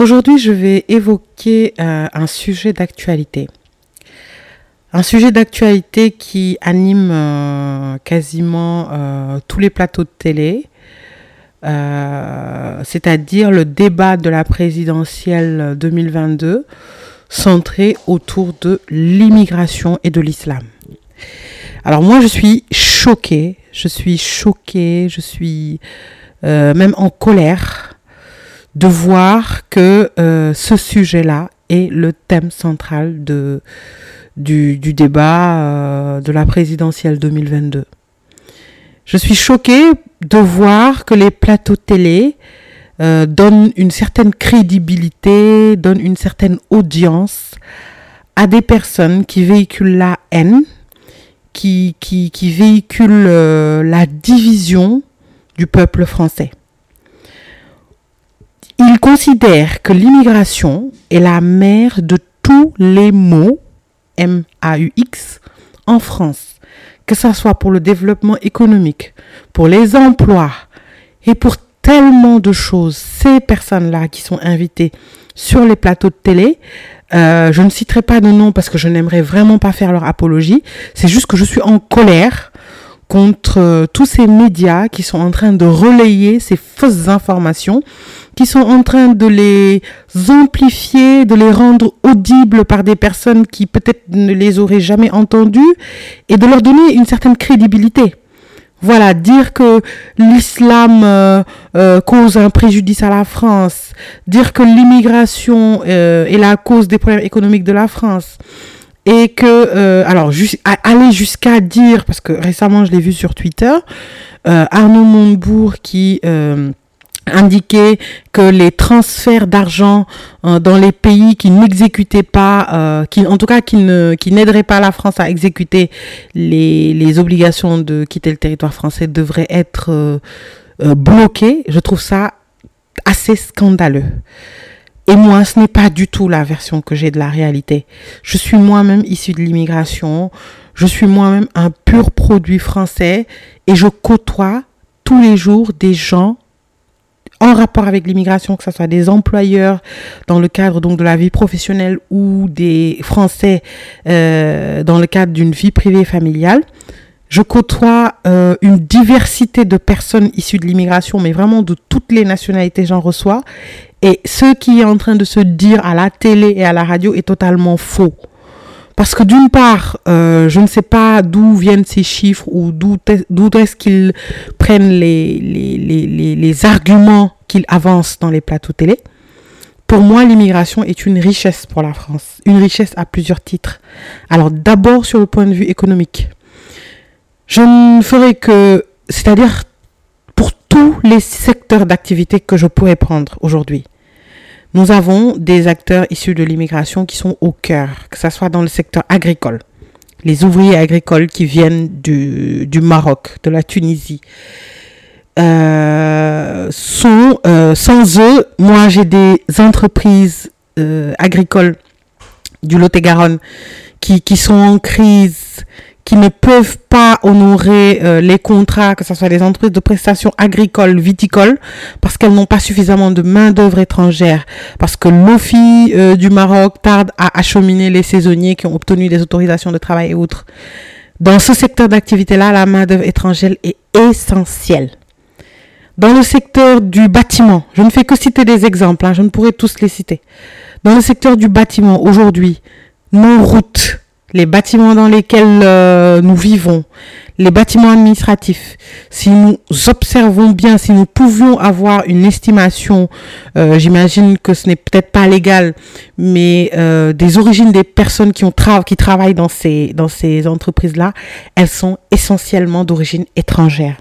Aujourd'hui, je vais évoquer euh, un sujet d'actualité. Un sujet d'actualité qui anime euh, quasiment euh, tous les plateaux de télé, c'est-à-dire le débat de la présidentielle 2022 centré autour de l'immigration et de l'islam. Alors moi, je suis choquée, je suis choquée, je suis même en colère de voir que euh, ce sujet-là est le thème central de, du, débat euh, de la présidentielle 2022. Je suis choquée de voir que les plateaux télé euh, donnent une certaine crédibilité, donnent une certaine audience à des personnes qui véhiculent la haine, qui, qui, qui véhiculent la division du peuple français. Il considère que l'immigration est la mère de tous les maux, M-A-U-X, en France, que ce soit pour le développement économique, pour les emplois et pour tellement de choses. Ces personnes-là qui sont invitées sur les plateaux de télé, euh, je ne citerai pas de nom parce que je n'aimerais vraiment pas faire leur apologie. C'est juste que je suis en colère contre euh, tous ces médias qui sont en train de relayer ces fausses informations, qui sont en train de les amplifier, de les rendre audibles par des personnes qui peut-être ne les auraient jamais entendues et de leur donner une certaine crédibilité. Voilà, dire que l'islam euh, euh, cause un préjudice à la France, dire que l'immigration est la cause des problèmes économiques de la France, et que euh, alors aller jusqu'à dire parce que récemment je l'ai vu sur Twitter euh, Arnaud Montebourg qui euh, indiquait que les transferts d'argent dans les pays qui n'exécutaient pas, qui en tout cas qui ne qui n'aideraient pas la France à exécuter les, les obligations de quitter le territoire français devraient être bloqués. Je trouve ça assez scandaleux. Et moi, ce n'est pas du tout la version que j'ai de la réalité. Je suis moi-même issu de l'immigration. Je suis moi-même un pur produit français et je côtoie tous les jours des gens en rapport avec l'immigration, que ce soit des employeurs dans le cadre donc de la vie professionnelle ou des Français euh, dans le cadre d'une vie privée familiale. Je côtoie euh, une diversité de personnes issues de l'immigration, mais vraiment de toutes les nationalités j'en reçois. Et ce qui est en train de se dire à la télé et à la radio est totalement faux. Parce que d'une part, euh, je ne sais pas d'où viennent ces chiffres ou d'où est-ce qu'ils prennent les, les, les, les arguments qu'ils avancent dans les plateaux télé. Pour moi, l'immigration est une richesse pour la France, une richesse à plusieurs titres. Alors d'abord sur le point de vue économique. Je ne ferai que, c'est-à-dire pour tous les secteurs d'activité que je pourrais prendre aujourd'hui. Nous avons des acteurs issus de l'immigration qui sont au cœur, que ce soit dans le secteur agricole. Les ouvriers agricoles qui viennent du, Maroc, de la Tunisie, euh, sont, euh, sans eux, moi j'ai des entreprises euh, agricoles du Lot-et-Garonne qui sont en crise, qui ne peuvent pas honorer euh, les contrats, que ce soit des entreprises de prestations agricoles, viticoles, parce qu'elles n'ont pas suffisamment de main-d'œuvre étrangère, parce que l'OFI euh, du Maroc tarde à acheminer les saisonniers qui ont obtenu des autorisations de travail et autres. Dans ce secteur d'activité-là, la main-d'œuvre étrangère est essentielle. Dans le secteur du bâtiment, je ne fais que citer des exemples, hein, je ne pourrais tous les citer. Dans le secteur du bâtiment, aujourd'hui, nos routes, les bâtiments dans lesquels euh, nous vivons, les bâtiments administratifs, si nous observons bien, si nous pouvions avoir une estimation, euh, j'imagine que ce n'est peut-être pas légal, mais euh, des origines des personnes qui, travaillent dans ces, dans ces entreprises-là, elles sont essentiellement d'origine étrangère.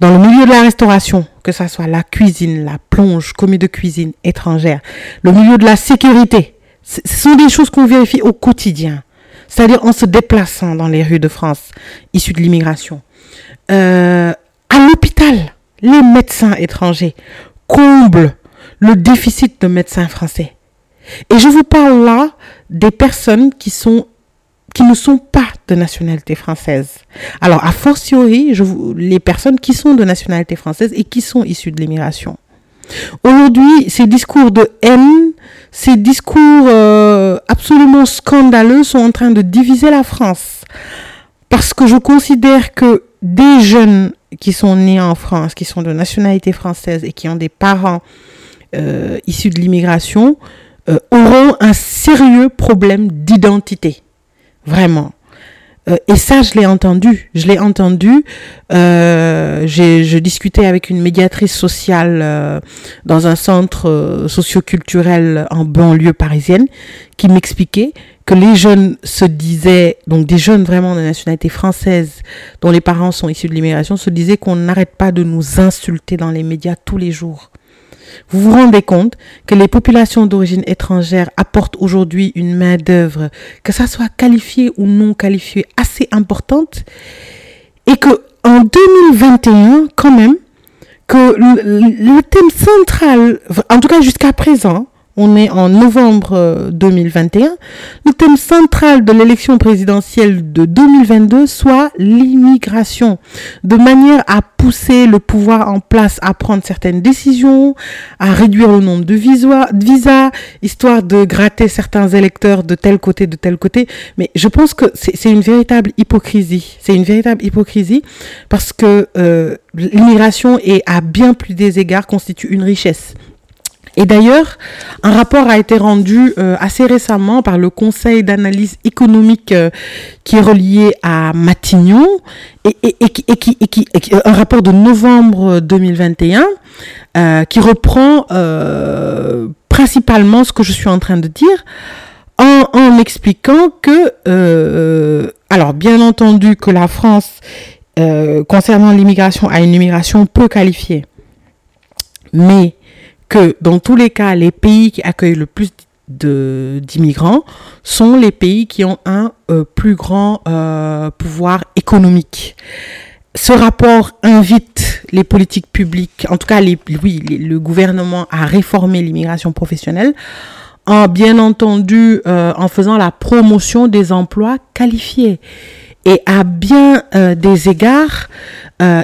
dans le milieu de la restauration, que ce soit la cuisine, la plonge, commis de cuisine étrangère, le milieu de la sécurité, ce sont des choses qu'on vérifie au quotidien, c'est-à-dire en se déplaçant dans les rues de France, issus de l'immigration. Euh, à l'hôpital, les médecins étrangers comblent le déficit de médecins français. Et je vous parle là des personnes qui sont qui ne sont pas de nationalité française. Alors, a fortiori, les personnes qui sont de nationalité française et qui sont issues de l'immigration. Aujourd'hui, ces discours de haine, ces discours euh, absolument scandaleux sont en train de diviser la France. Parce que je considère que des jeunes qui sont nés en France, qui sont de nationalité française et qui ont des parents euh, issus de l'immigration, euh, auront un sérieux problème d'identité. Vraiment. Euh, et ça, je l'ai entendu. Je l'ai entendu. Euh, je discutais avec une médiatrice sociale euh, dans un centre euh, socioculturel en banlieue parisienne qui m'expliquait que les jeunes se disaient, donc des jeunes vraiment de nationalité française dont les parents sont issus de l'immigration, se disaient qu'on n'arrête pas de nous insulter dans les médias tous les jours. Vous vous rendez compte que les populations d'origine étrangère apportent aujourd'hui une main-d'œuvre, que ça soit qualifiée ou non qualifiée, assez importante, et que en 2021, quand même, que le, le thème central, en tout cas jusqu'à présent, on est en novembre 2021, euh, le thème central de l'élection présidentielle de 2022 soit l'immigration, de manière à pousser le pouvoir en place à prendre certaines décisions, à réduire le nombre de visas, histoire de gratter certains électeurs de tel côté, de tel côté. Mais je pense que c'est une véritable hypocrisie. C'est une véritable hypocrisie parce que euh, l'immigration est à bien plus des égards constitue une richesse. Et d'ailleurs, un rapport a été rendu euh, assez récemment par le Conseil d'analyse économique euh, qui est relié à Matignon et, et, et, qui, qui, un rapport de novembre 2021 euh, qui reprend euh, principalement ce que je suis en train de dire en, en expliquant que, alors bien entendu que la France, concernant l'immigration, a une immigration peu qualifiée, mais que dans tous les cas, les pays qui accueillent le plus d'immigrants sont les pays qui ont un euh, plus grand euh, pouvoir économique. Ce rapport invite les politiques publiques, en tout cas les, oui, le gouvernement à réformer l'immigration professionnelle en bien entendu euh, en faisant la promotion des emplois qualifiés. Et à bien des égards,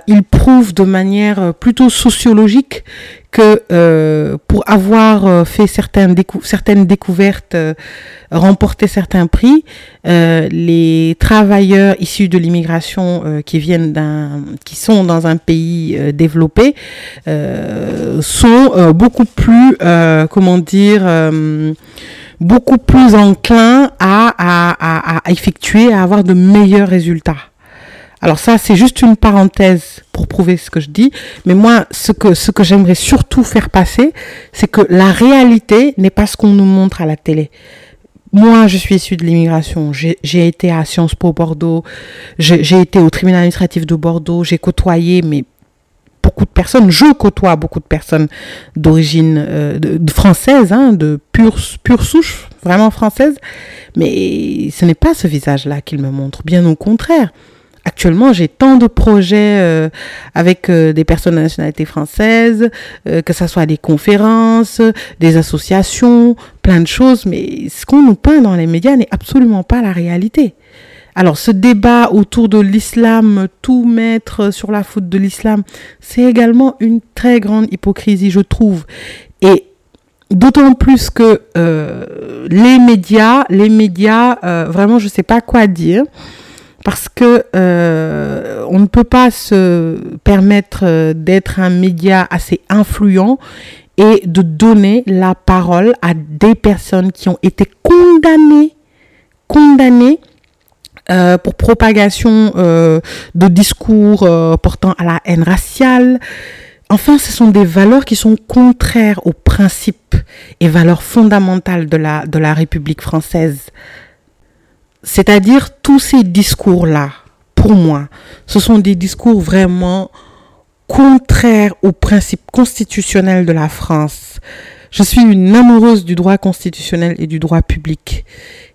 il prouve de manière plutôt sociologique que euh, pour avoir euh, fait certaines, décou certaines découvertes, euh, remporté certains prix, les travailleurs issus de l'immigration qui viennent d'un, qui sont dans un pays développé, sont beaucoup plus, comment dire beaucoup plus enclins à, à, à, à effectuer, à avoir de meilleurs résultats. Alors ça, c'est juste une parenthèse pour prouver ce que je dis. Mais moi, ce que, ce que j'aimerais surtout faire passer, c'est que la réalité n'est pas ce qu'on nous montre à la télé. Moi, je suis issue de l'immigration. J'ai été à Sciences Po Bordeaux. J'ai été au tribunal administratif de Bordeaux. J'ai côtoyé, mais beaucoup de personnes. Je côtoie beaucoup de personnes d'origine euh, française, hein, de pure, pure souche, vraiment française. Mais ce n'est pas ce visage-là qu'il me montre. Bien au contraire. Actuellement, j'ai tant de projets euh, avec euh, des personnes de nationalité française, euh, que ce soit des conférences, des associations, plein de choses, mais ce qu'on nous peint dans les médias n'est absolument pas la réalité. Alors ce débat autour de l'islam, tout mettre sur la faute de l'islam, c'est également une très grande hypocrisie, je trouve. Et d'autant plus que les médias, les médias, vraiment, je ne sais pas quoi dire parce que euh, on ne peut pas se permettre euh, d'être un média assez influent et de donner la parole à des personnes qui ont été condamnées, condamnées euh, pour propagation de discours portant à la haine raciale. Enfin, ce sont des valeurs qui sont contraires aux principes et valeurs fondamentales de la, de la République française. C'est-à-dire tous ces discours-là, pour moi, ce sont des discours vraiment contraire aux principes constitutionnels de la France. Je suis une amoureuse du droit constitutionnel et du droit public.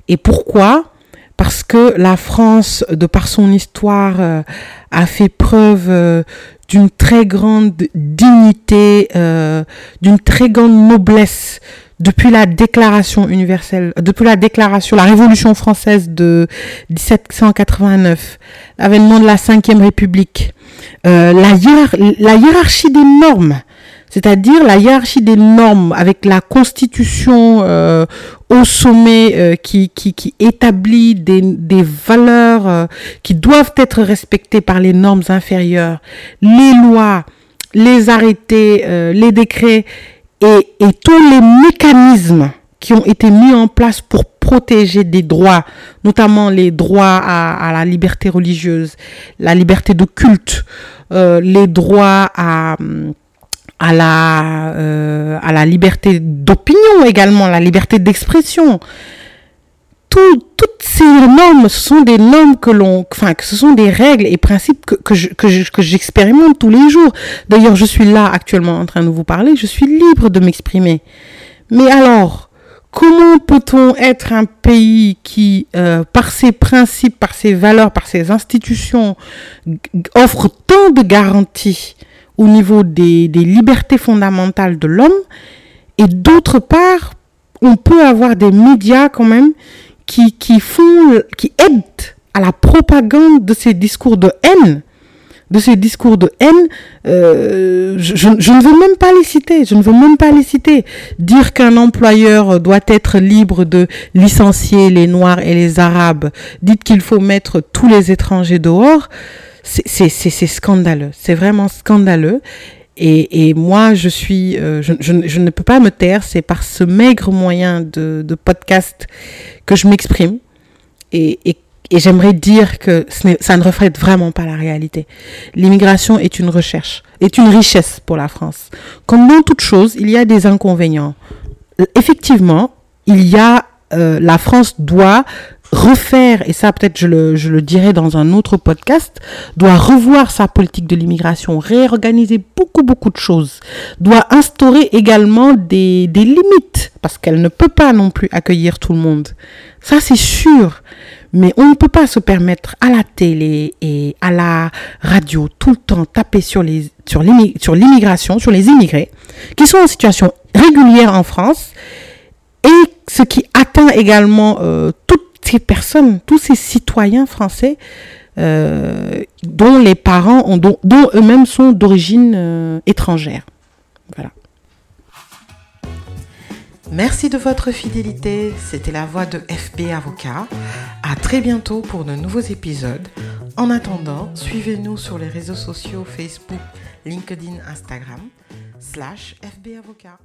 Et pourquoi? Parce que la France, de par son histoire, euh, a fait preuve euh, d'une très grande dignité, euh, d'une très grande noblesse depuis la déclaration universelle, depuis la déclaration, la révolution française de 1789, l'avènement de la Ve République, euh, la, hiérarchie des normes, c'est-à-dire la hiérarchie des normes avec la constitution euh, au sommet euh, qui, qui, qui, établit des, des valeurs euh, qui doivent être respectées par les normes inférieures, les lois, les arrêtés, euh, les décrets et, tous les mécanismes qui ont été mis en place pour protéger des droits, notamment les droits à, la liberté religieuse, la liberté de culte, euh, les droits à la euh, à la liberté d'opinion également, la liberté d'expression. Tout, toutes ces normes, ce sont des normes que l'on, enfin, que ce sont des règles et principes que, que, je, que, j'expérimente tous les jours. D'ailleurs, je suis là actuellement en train de vous parler, je suis libre de m'exprimer. Mais alors, comment peut-on être un pays qui, euh, par ses principes, par ses valeurs, par ses institutions, offre tant de garanties au niveau des, des libertés fondamentales de l'homme et d'autre part, on peut avoir des médias quand même qui, font, qui aident à la propagande de ces discours de haine, de ces discours de haine, euh, je, ne veux même pas les citer, je ne veux même pas les citer. Dire qu'un employeur doit être libre de licencier les Noirs et les Arabes, dites qu'il faut mettre tous les étrangers dehors, c'est scandaleux, c'est vraiment scandaleux. Et, moi, je suis, euh, je, ne peux pas me taire. C'est par ce maigre moyen de, podcast que je m'exprime. Et, j'aimerais dire que ça ne reflète vraiment pas la réalité. L'immigration est une recherche, est une richesse pour la France. Comme dans toute chose, il y a des inconvénients. Effectivement, il y a, euh, la France doit refaire, et ça peut-être je le, je le dirai dans un autre podcast, doit revoir sa politique de l'immigration, réorganiser beaucoup, beaucoup de choses, doit instaurer également des, des limites, parce qu'elle ne peut pas non plus accueillir tout le monde. Ça, c'est sûr. Mais on ne peut pas se permettre à la télé et à la radio tout le temps taper sur les sur l'immigration, sur les immigrés qui sont en situation régulière en France et ce qui atteint également euh, toutes ces personnes, tous ces citoyens français euh, dont les parents ont, dont, eux-mêmes sont d'origine euh, étrangère. Voilà. Merci de votre fidélité. C'était la voix de FB Avocat. À très bientôt pour de nouveaux épisodes. En attendant, suivez-nous sur les réseaux sociaux Facebook, LinkedIn, Instagram, slash FB Avocat.